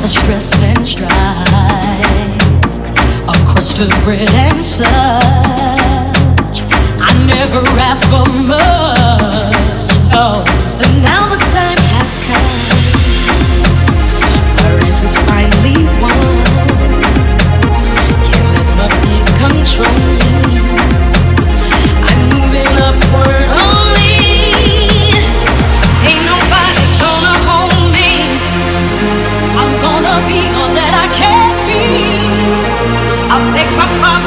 the stress and strife, a crust of bread and such. I never asked for much, oh, the Be all that I can be. I'll take my promise.